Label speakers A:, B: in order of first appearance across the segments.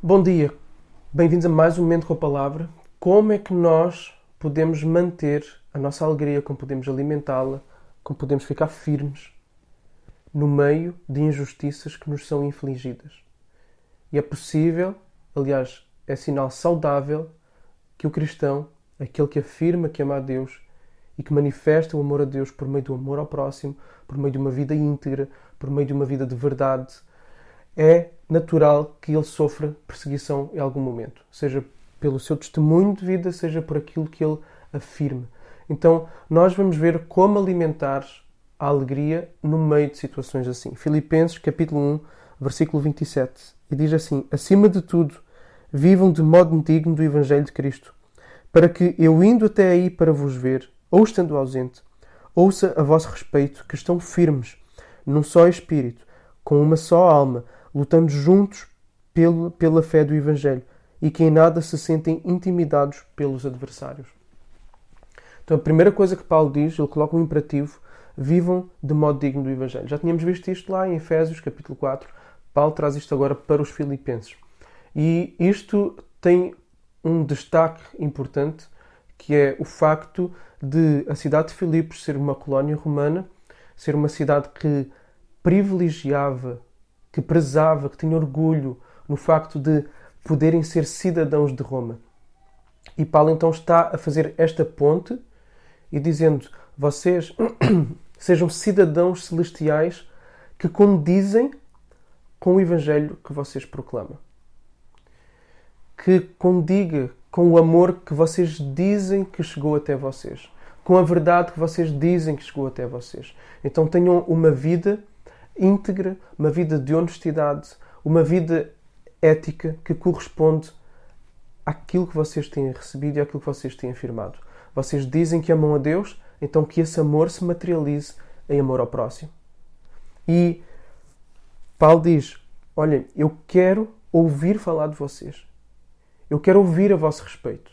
A: Bom dia, bem-vindos a mais um Momento com a Palavra. Como é que nós podemos manter a nossa alegria, como podemos alimentá-la, como podemos ficar firmes no meio de injustiças que nos são infligidas? E é possível, aliás, é sinal saudável que o cristão, aquele que afirma que ama a Deus e que manifesta o amor a Deus por meio do amor ao próximo, por meio de uma vida íntegra, por meio de uma vida de verdade, é natural que ele sofra perseguição em algum momento, seja pelo seu testemunho de vida, seja por aquilo que ele afirma. Então, nós vamos ver como alimentar a alegria no meio de situações assim. Filipenses, capítulo 1, versículo 27. E diz assim: Acima de tudo, vivam de modo digno do Evangelho de Cristo, para que eu indo até aí para vos ver, ou estando ausente, ouça a vosso respeito que estão firmes, num só espírito, com uma só alma, lutando juntos pelo, pela fé do Evangelho e que em nada se sentem intimidados pelos adversários. Então, a primeira coisa que Paulo diz, ele coloca um imperativo: vivam de modo digno do Evangelho. Já tínhamos visto isto lá em Efésios, capítulo 4. Paulo traz isto agora para os Filipenses. E isto tem um destaque importante, que é o facto de a cidade de Filipos ser uma colónia romana, ser uma cidade que privilegiava que prezava, que tinha orgulho no facto de poderem ser cidadãos de Roma. E Paulo então está a fazer esta ponte e dizendo: vocês sejam cidadãos celestiais que condizem com o evangelho que vocês proclamam. Que condiga com o amor que vocês dizem que chegou até vocês, com a verdade que vocês dizem que chegou até vocês. Então tenham uma vida íntegra, uma vida de honestidade, uma vida ética que corresponde àquilo que vocês têm recebido e àquilo que vocês têm afirmado. Vocês dizem que amam a Deus, então que esse amor se materialize em amor ao próximo. E Paulo diz: Olhem, eu quero ouvir falar de vocês. Eu quero ouvir a vosso respeito.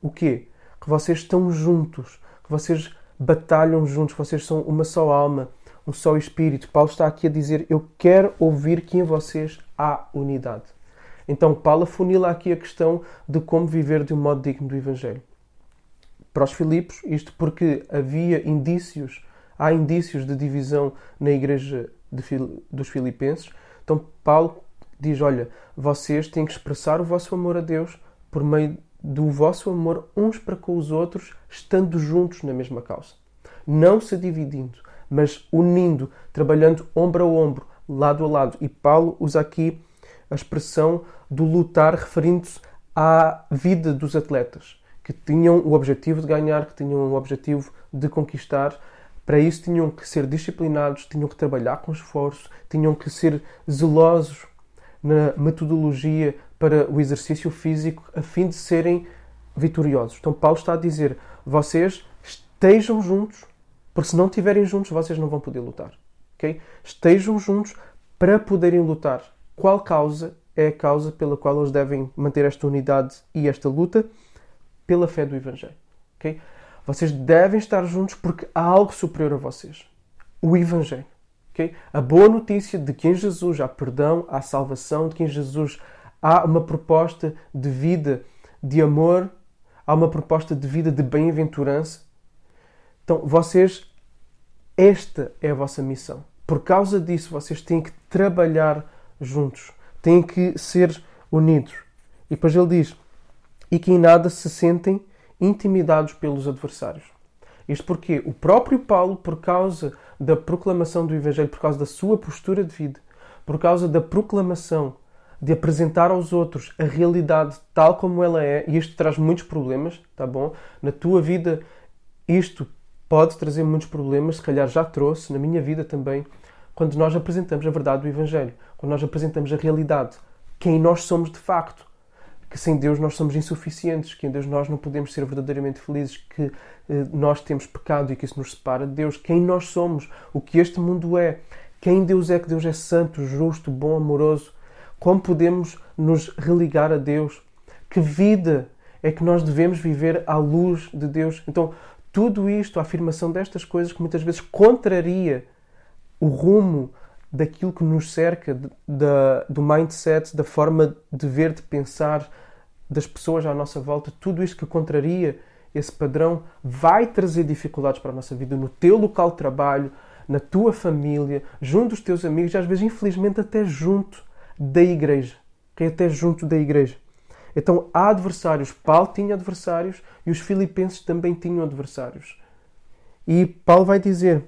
A: O quê? Que vocês estão juntos, que vocês batalham juntos, que vocês são uma só alma, um só Espírito. Paulo está aqui a dizer: Eu quero ouvir que em vocês há unidade. Então, Paulo afunila aqui a questão de como viver de um modo digno do Evangelho. Para os Filipos, isto porque havia indícios, há indícios de divisão na igreja Fil dos Filipenses. Então, Paulo diz: Olha, vocês têm que expressar o vosso amor a Deus por meio do vosso amor uns para com os outros, estando juntos na mesma causa. Não se dividindo, mas unindo, trabalhando ombro a ombro, lado a lado. E Paulo usa aqui a expressão do lutar referindo-se à vida dos atletas, que tinham o objetivo de ganhar, que tinham o objetivo de conquistar. Para isso tinham que ser disciplinados, tinham que trabalhar com esforço, tinham que ser zelosos na metodologia para o exercício físico a fim de serem vitoriosos. Então Paulo está a dizer: vocês estejam juntos, porque se não estiverem juntos, vocês não vão poder lutar. Okay? Estejam juntos para poderem lutar. Qual causa é a causa pela qual eles devem manter esta unidade e esta luta? Pela fé do Evangelho. Okay? Vocês devem estar juntos porque há algo superior a vocês. O Evangelho. Okay? A boa notícia de que em Jesus há perdão, há salvação, de que em Jesus há uma proposta de vida de amor, há uma proposta de vida de bem-aventurança. Então, vocês esta é a vossa missão. Por causa disso, vocês têm que trabalhar juntos, têm que ser unidos. E depois ele diz: e que em nada se sentem intimidados pelos adversários. Isto porque o próprio Paulo, por causa da proclamação do Evangelho, por causa da sua postura de vida, por causa da proclamação de apresentar aos outros a realidade tal como ela é, e isto traz muitos problemas, tá bom? Na tua vida, isto pode trazer muitos problemas, se calhar já trouxe, na minha vida também, quando nós apresentamos a verdade do Evangelho, quando nós apresentamos a realidade, quem nós somos de facto, que sem Deus nós somos insuficientes, que em Deus nós não podemos ser verdadeiramente felizes, que eh, nós temos pecado e que isso nos separa de Deus, quem nós somos, o que este mundo é, quem Deus é, que Deus é santo, justo, bom, amoroso, como podemos nos religar a Deus, que vida é que nós devemos viver à luz de Deus. Então, tudo isto, a afirmação destas coisas que muitas vezes contraria o rumo daquilo que nos cerca, de, da, do mindset, da forma de ver, de pensar das pessoas à nossa volta, tudo isto que contraria esse padrão vai trazer dificuldades para a nossa vida no teu local de trabalho, na tua família, junto dos teus amigos, e às vezes, infelizmente, até junto da igreja. Até junto da igreja. Então há adversários. Paulo tinha adversários e os filipenses também tinham adversários. E Paulo vai dizer: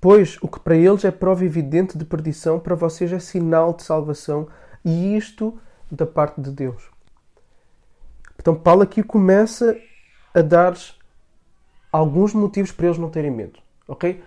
A: Pois o que para eles é prova evidente de perdição, para vocês é sinal de salvação, e isto da parte de Deus. Então Paulo aqui começa a dar alguns motivos para eles não terem medo, ok?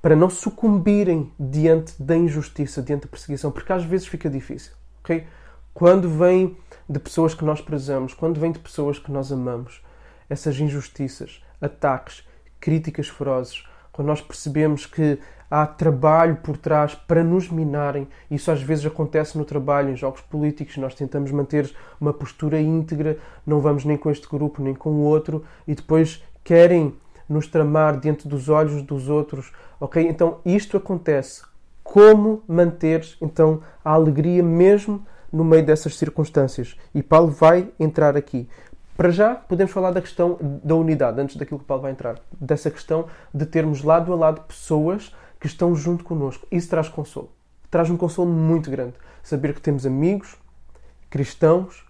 A: Para não sucumbirem diante da injustiça, diante da perseguição, porque às vezes fica difícil, ok? Quando vem de pessoas que nós prezamos, quando vem de pessoas que nós amamos, essas injustiças, ataques, críticas ferozes, quando nós percebemos que há trabalho por trás para nos minarem, isso às vezes acontece no trabalho, em jogos políticos, nós tentamos manter uma postura íntegra, não vamos nem com este grupo nem com o outro, e depois querem nos tramar diante dos olhos dos outros, ok? Então isto acontece. Como manter então a alegria mesmo no meio dessas circunstâncias. E Paulo vai entrar aqui. Para já, podemos falar da questão da unidade, antes daquilo que Paulo vai entrar. Dessa questão de termos lado a lado pessoas que estão junto connosco. Isso traz consolo. Traz um consolo muito grande. Saber que temos amigos, cristãos,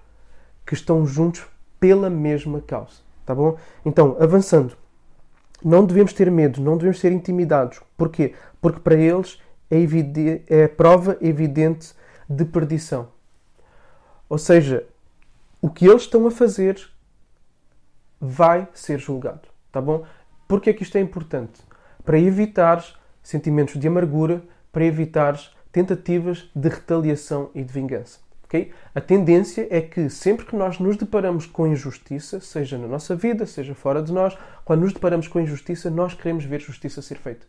A: que estão juntos pela mesma causa. Tá bom? Então, avançando. Não devemos ter medo, não devemos ser intimidados. Porquê? Porque para eles é, é prova evidente de perdição. Ou seja, o que eles estão a fazer vai ser julgado, tá bom? Porque é que isto é importante? Para evitar sentimentos de amargura, para evitar tentativas de retaliação e de vingança. Okay? A tendência é que sempre que nós nos deparamos com injustiça, seja na nossa vida, seja fora de nós, quando nos deparamos com injustiça, nós queremos ver justiça ser feita.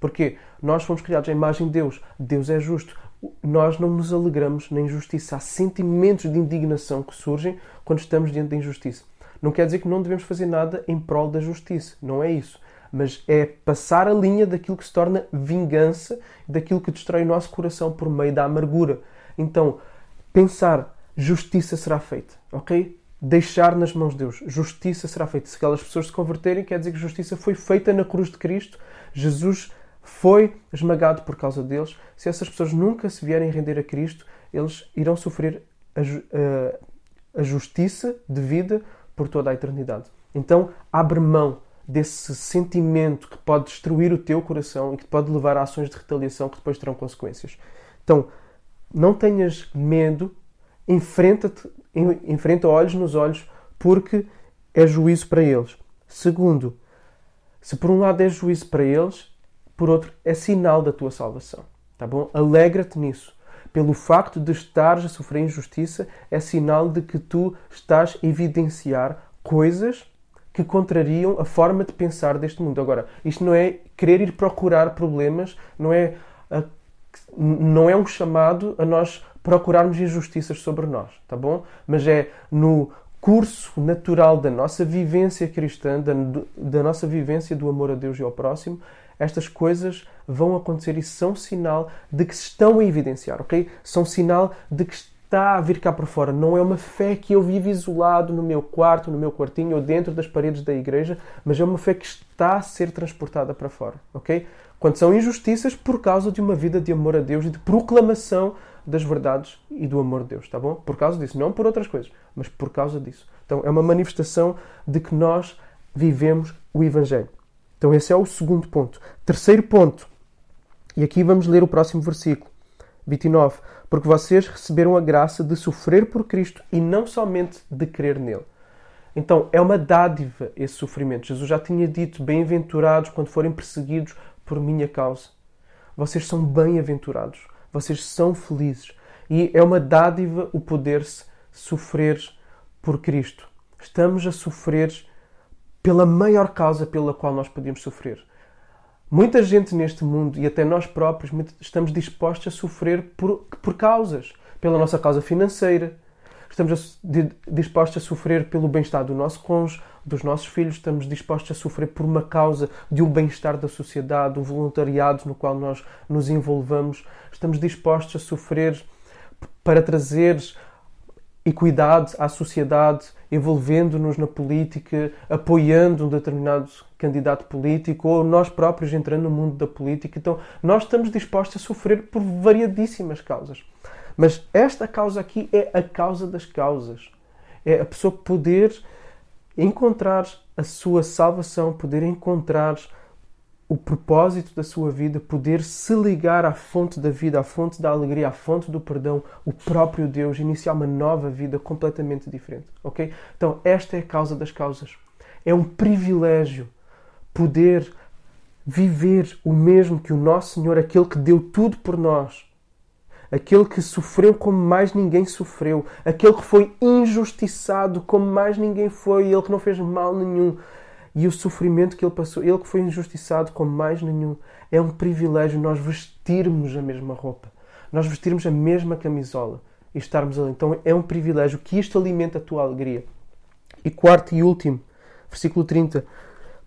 A: Porque nós fomos criados à imagem de Deus. Deus é justo nós não nos alegramos na injustiça. Há sentimentos de indignação que surgem quando estamos diante da injustiça. Não quer dizer que não devemos fazer nada em prol da justiça. Não é isso. Mas é passar a linha daquilo que se torna vingança, daquilo que destrói o nosso coração por meio da amargura. Então, pensar, justiça será feita, ok? Deixar nas mãos de Deus, justiça será feita. Se aquelas pessoas se converterem, quer dizer que justiça foi feita na cruz de Cristo. Jesus foi esmagado por causa deles. Se essas pessoas nunca se vierem render a Cristo, eles irão sofrer a, a, a justiça de vida por toda a eternidade. Então, abre mão desse sentimento que pode destruir o teu coração e que pode levar a ações de retaliação que depois terão consequências. Então, não tenhas medo, enfrenta-te, enfrenta olhos nos olhos, porque é juízo para eles. Segundo, se por um lado é juízo para eles, por outro, é sinal da tua salvação. Tá bom? Alegra-te nisso. Pelo facto de estares a sofrer injustiça, é sinal de que tu estás a evidenciar coisas que contrariam a forma de pensar deste mundo. Agora, isto não é querer ir procurar problemas, não é, a, não é um chamado a nós procurarmos injustiças sobre nós, tá bom? Mas é no curso natural da nossa vivência cristã, da, da nossa vivência do amor a Deus e ao próximo, estas coisas vão acontecer e são sinal de que se estão a evidenciar, ok? São sinal de que está a vir cá para fora. Não é uma fé que eu vivo isolado no meu quarto, no meu quartinho ou dentro das paredes da igreja, mas é uma fé que está a ser transportada para fora, ok? Quando são injustiças por causa de uma vida de amor a Deus e de proclamação das verdades e do amor de Deus, tá bom? Por causa disso, não por outras coisas, mas por causa disso. Então é uma manifestação de que nós vivemos o Evangelho. Então, esse é o segundo ponto. Terceiro ponto, e aqui vamos ler o próximo versículo, 29. Porque vocês receberam a graça de sofrer por Cristo e não somente de crer nele. Então, é uma dádiva esse sofrimento. Jesus já tinha dito: Bem-aventurados quando forem perseguidos por minha causa. Vocês são bem-aventurados. Vocês são felizes. E é uma dádiva o poder-se sofrer por Cristo. Estamos a sofrer pela maior causa pela qual nós podíamos sofrer. Muita gente neste mundo, e até nós próprios, estamos dispostos a sofrer por, por causas. Pela nossa causa financeira, estamos dispostos a sofrer pelo bem-estar do nosso cônjuge, dos nossos filhos, estamos dispostos a sofrer por uma causa de um bem-estar da sociedade, um voluntariado no qual nós nos envolvamos, estamos dispostos a sofrer para trazer equidade à sociedade, envolvendo-nos na política, apoiando um determinado candidato político ou nós próprios entrando no mundo da política. Então, nós estamos dispostos a sofrer por variadíssimas causas. Mas esta causa aqui é a causa das causas. É a pessoa poder encontrar a sua salvação, poder encontrar o propósito da sua vida, poder se ligar à fonte da vida, à fonte da alegria, à fonte do perdão, o próprio Deus, iniciar uma nova vida completamente diferente, ok? Então, esta é a causa das causas. É um privilégio poder viver o mesmo que o nosso Senhor, aquele que deu tudo por nós, aquele que sofreu como mais ninguém sofreu, aquele que foi injustiçado como mais ninguém foi, ele que não fez mal nenhum, e o sofrimento que ele passou, ele que foi injustiçado como mais nenhum, é um privilégio nós vestirmos a mesma roupa, nós vestirmos a mesma camisola e estarmos ali. Então é um privilégio que isto alimenta a tua alegria. E quarto e último, versículo 30.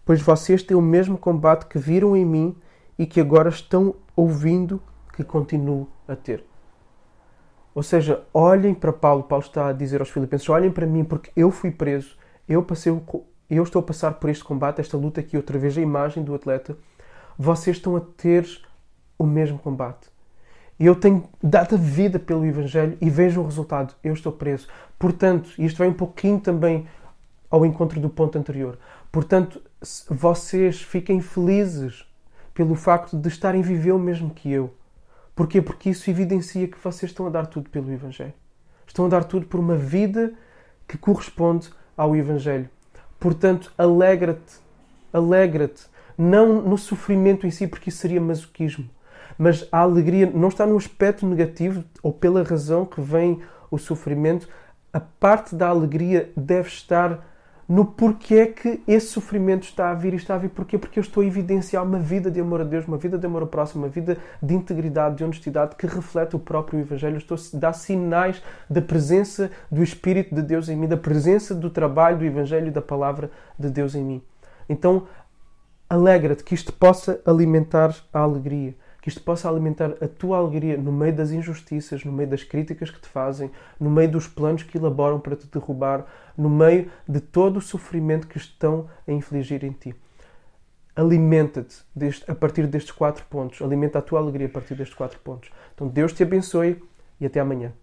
A: Pois vocês têm o mesmo combate que viram em mim e que agora estão ouvindo que continuo a ter. Ou seja, olhem para Paulo. Paulo está a dizer aos Filipenses: olhem para mim, porque eu fui preso, eu passei eu estou a passar por este combate, esta luta aqui, outra vez a imagem do atleta, vocês estão a ter o mesmo combate. Eu tenho dado a vida pelo Evangelho e vejo o resultado. Eu estou preso. Portanto, isto vai um pouquinho também ao encontro do ponto anterior. Portanto, vocês fiquem felizes pelo facto de estarem a viver o mesmo que eu. Porquê? Porque isso evidencia que vocês estão a dar tudo pelo Evangelho. Estão a dar tudo por uma vida que corresponde ao Evangelho. Portanto, alegra-te, alegra-te, não no sofrimento em si, porque isso seria masoquismo, mas a alegria não está no aspecto negativo ou pela razão que vem o sofrimento. A parte da alegria deve estar no porquê que esse sofrimento está a vir e está a vir. Porquê? Porque eu estou a evidenciar uma vida de amor a Deus, uma vida de amor ao próximo, uma vida de integridade, de honestidade que reflete o próprio Evangelho. Estou a dar sinais da presença do Espírito de Deus em mim, da presença do trabalho do Evangelho e da palavra de Deus em mim. Então, alegra-te que isto possa alimentar a alegria que isto possa alimentar a tua alegria no meio das injustiças, no meio das críticas que te fazem, no meio dos planos que elaboram para te derrubar, no meio de todo o sofrimento que estão a infligir em ti. Alimenta-te a partir destes quatro pontos. Alimenta a tua alegria a partir destes quatro pontos. Então Deus te abençoe e até amanhã.